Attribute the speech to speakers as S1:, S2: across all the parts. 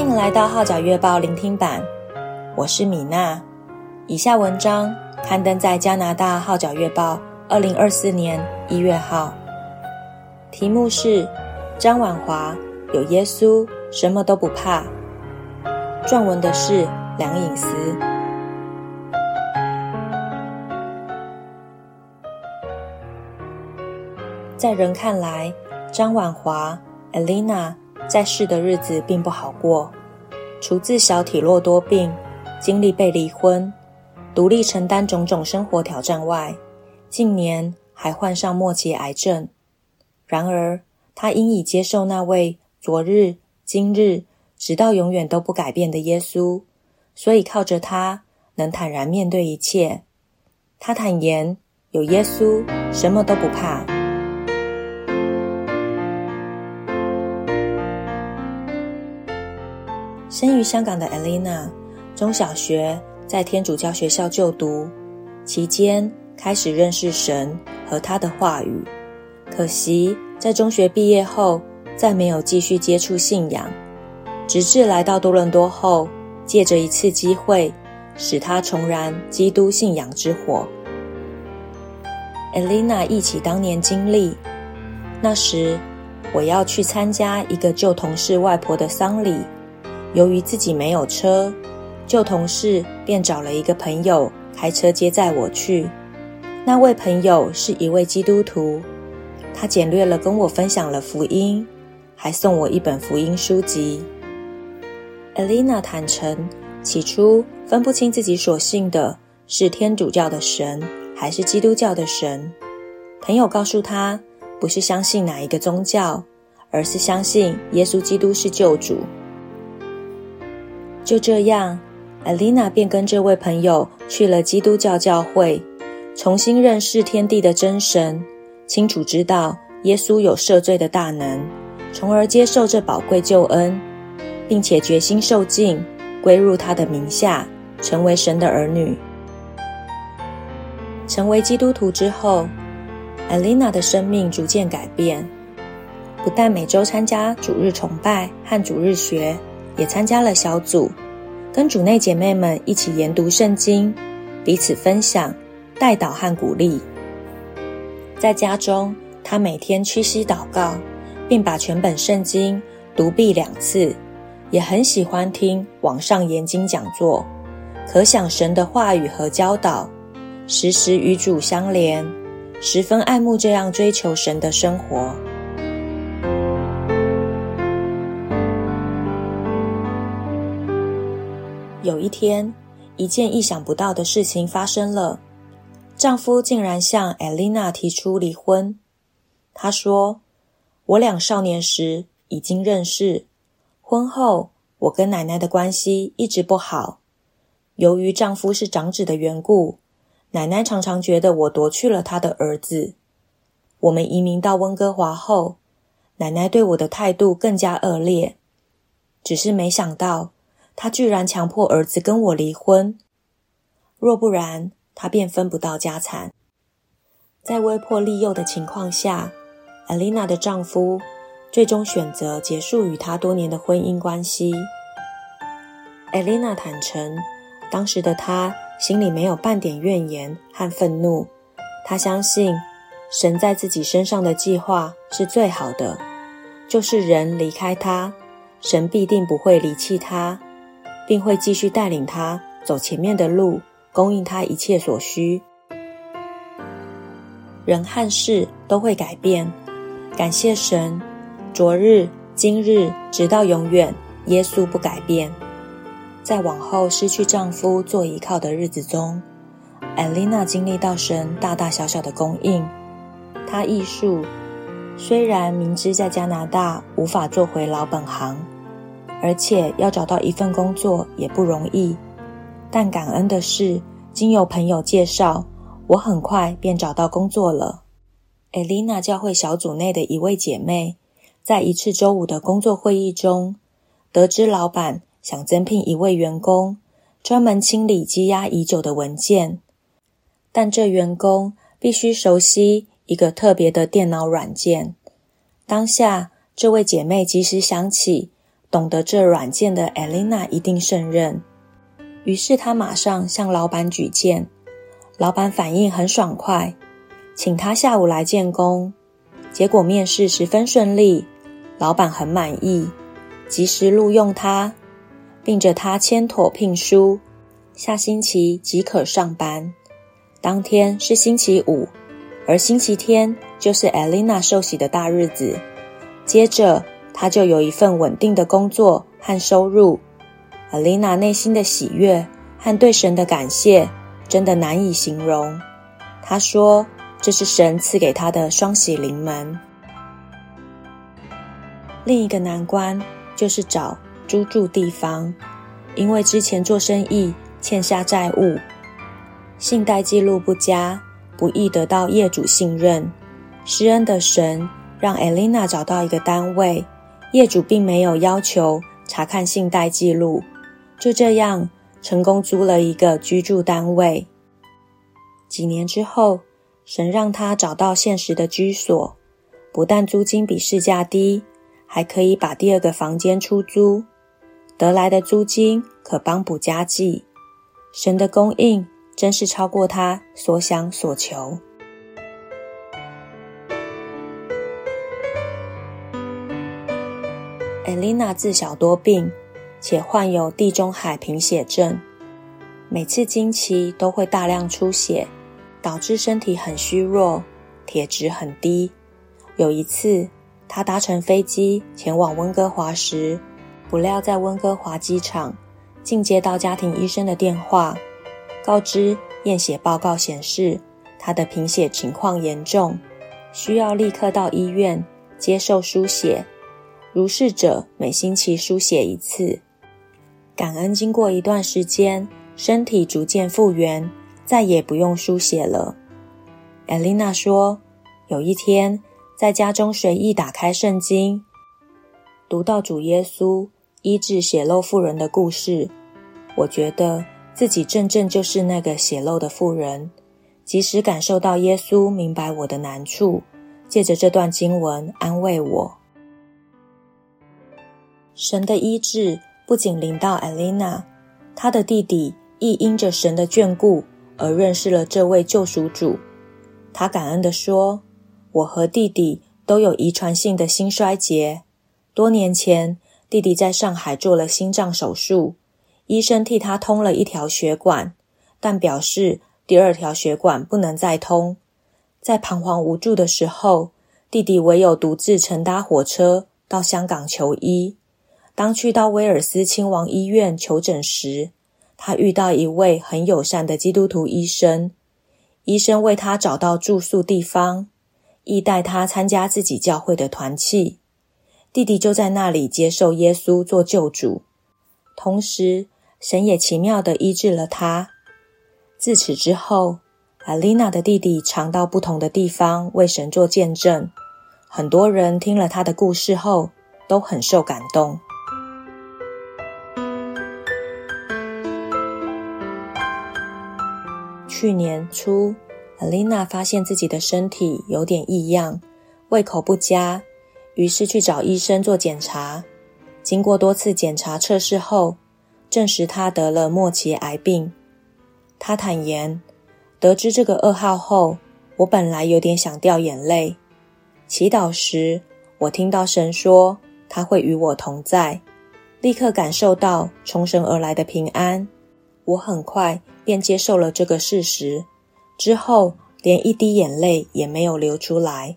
S1: 欢迎来到《号角月报》聆听版，我是米娜。以下文章刊登在加拿大《号角月报》二零二四年一月号，题目是“张婉华有耶稣，什么都不怕”。撰文的是梁颖思。在人看来，张婉华 Elena 在世的日子并不好过。除自小体弱多病，经历被离婚、独立承担种种生活挑战外，近年还患上末期癌症。然而，他因已接受那位昨日、今日，直到永远都不改变的耶稣，所以靠着他能坦然面对一切。他坦言，有耶稣，什么都不怕。生于香港的 Elena，中小学在天主教学校就读，期间开始认识神和他的话语。可惜在中学毕业后，再没有继续接触信仰，直至来到多伦多后，借着一次机会，使他重燃基督信仰之火。Elena 忆起当年经历，那时我要去参加一个旧同事外婆的丧礼。由于自己没有车，旧同事便找了一个朋友开车接载我去。那位朋友是一位基督徒，他简略了跟我分享了福音，还送我一本福音书籍。Elena 坦诚，起初分不清自己所信的是天主教的神还是基督教的神。朋友告诉他，不是相信哪一个宗教，而是相信耶稣基督是救主。就这样，Elena 便跟这位朋友去了基督教教会，重新认识天地的真神，清楚知道耶稣有赦罪的大能，从而接受这宝贵救恩，并且决心受浸，归入他的名下，成为神的儿女。成为基督徒之后，Elena 的生命逐渐改变，不但每周参加主日崇拜和主日学。也参加了小组，跟主内姐妹们一起研读圣经，彼此分享、代祷和鼓励。在家中，她每天屈膝祷告，并把全本圣经读毕两次，也很喜欢听网上研经讲座，可想神的话语和教导，时时与主相连，十分爱慕这样追求神的生活。有一天，一件意想不到的事情发生了。丈夫竟然向 Elena 提出离婚。他说：“我俩少年时已经认识，婚后我跟奶奶的关系一直不好。由于丈夫是长子的缘故，奶奶常常觉得我夺去了她的儿子。我们移民到温哥华后，奶奶对我的态度更加恶劣。只是没想到。”他居然强迫儿子跟我离婚，若不然，他便分不到家产。在威迫利诱的情况下，Elena 的丈夫最终选择结束与她多年的婚姻关系。Elena 坦诚，当时的她心里没有半点怨言和愤怒，她相信神在自己身上的计划是最好的，就是人离开他，神必定不会离弃他。并会继续带领他走前面的路，供应他一切所需。人和事都会改变，感谢神，昨日、今日，直到永远，耶稣不改变。在往后失去丈夫做依靠的日子中艾琳娜经历到神大大小小的供应。她忆述，虽然明知在加拿大无法做回老本行。而且要找到一份工作也不容易，但感恩的是，经由朋友介绍，我很快便找到工作了。Elena 教会小组内的一位姐妹，在一次周五的工作会议中，得知老板想增聘一位员工，专门清理积压已久的文件，但这员工必须熟悉一个特别的电脑软件。当下，这位姐妹及时想起，懂得这软件的艾琳娜一定胜任。于是她马上向老板举荐，老板反应很爽快，请她下午来见工。结果面试十分顺利，老板很满意，及时录用她，并着她签妥聘书，下星期即可上班。当天是星期五，而星期天就是艾琳娜受洗的大日子。接着，他就有一份稳定的工作和收入。艾琳娜内心的喜悦和对神的感谢真的难以形容。她说：“这是神赐给她的双喜临门。”另一个难关就是找租住地方，因为之前做生意欠下债务，信贷记录不佳，不易得到业主信任。施恩的神让艾琳娜找到一个单位，业主并没有要求查看信贷记录。就这样成功租了一个居住单位。几年之后，神让他找到现实的居所，不但租金比市价低，还可以把第二个房间出租，得来的租金可帮补家计。神的供应真是超过他所想所求。艾琳娜自小多病。且患有地中海贫血症，每次经期都会大量出血，导致身体很虚弱，铁质很低。有一次，他搭乘飞机前往温哥华时，不料在温哥华机场竟接到家庭医生的电话，告知验血报告显示他的贫血情况严重，需要立刻到医院接受输血，如是者每星期输血一次。感恩，经过一段时间，身体逐渐复原，再也不用输血了。艾琳娜说：“有一天，在家中随意打开圣经，读到主耶稣医治血漏妇人的故事，我觉得自己正正就是那个血漏的妇人，即使感受到耶稣明白我的难处，借着这段经文安慰我。神的医治。”不仅临到艾琳娜，她的弟弟亦因着神的眷顾而认识了这位救赎主。他感恩地说：“我和弟弟都有遗传性的心衰竭。多年前，弟弟在上海做了心脏手术，医生替他通了一条血管，但表示第二条血管不能再通。在彷徨无助的时候，弟弟唯有独自乘搭火车到香港求医。”当去到威尔斯亲王医院求诊时，他遇到一位很友善的基督徒医生。医生为他找到住宿地方，亦带他参加自己教会的团契。弟弟就在那里接受耶稣做救主，同时神也奇妙地医治了他。自此之后，阿琳娜的弟弟常到不同的地方为神做见证。很多人听了他的故事后，都很受感动。去年初，艾琳娜发现自己的身体有点异样，胃口不佳，于是去找医生做检查。经过多次检查测试后，证实她得了末期癌病。她坦言，得知这个噩耗后，我本来有点想掉眼泪。祈祷时，我听到神说他会与我同在，立刻感受到从神而来的平安。我很快便接受了这个事实，之后连一滴眼泪也没有流出来。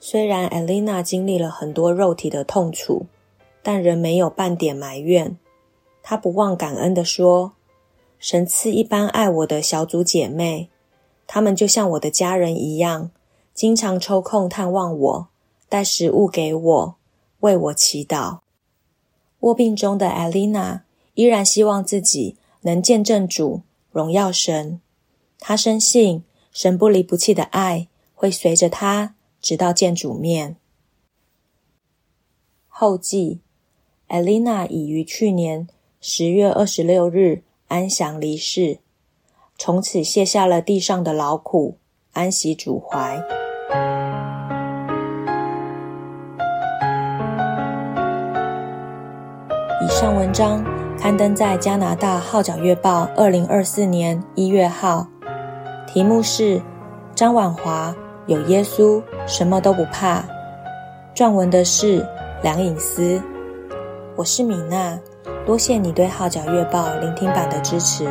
S1: 虽然艾琳娜经历了很多肉体的痛楚，但仍没有半点埋怨。她不忘感恩地说：“神赐一般爱我的小组姐妹，她们就像我的家人一样，经常抽空探望我，带食物给我，为我祈祷。”卧病中的艾琳娜依然希望自己。能见证主荣耀神，他深信神不离不弃的爱会随着他直到见主面。后记：艾琳娜已于去年十月二十六日安详离世，从此卸下了地上的劳苦，安息主怀。以上文章刊登在加拿大《号角月报》二零二四年一月号，题目是“张婉华有耶稣，什么都不怕”。撰文的是梁颖思。我是米娜，多谢你对《号角月报》聆听版的支持。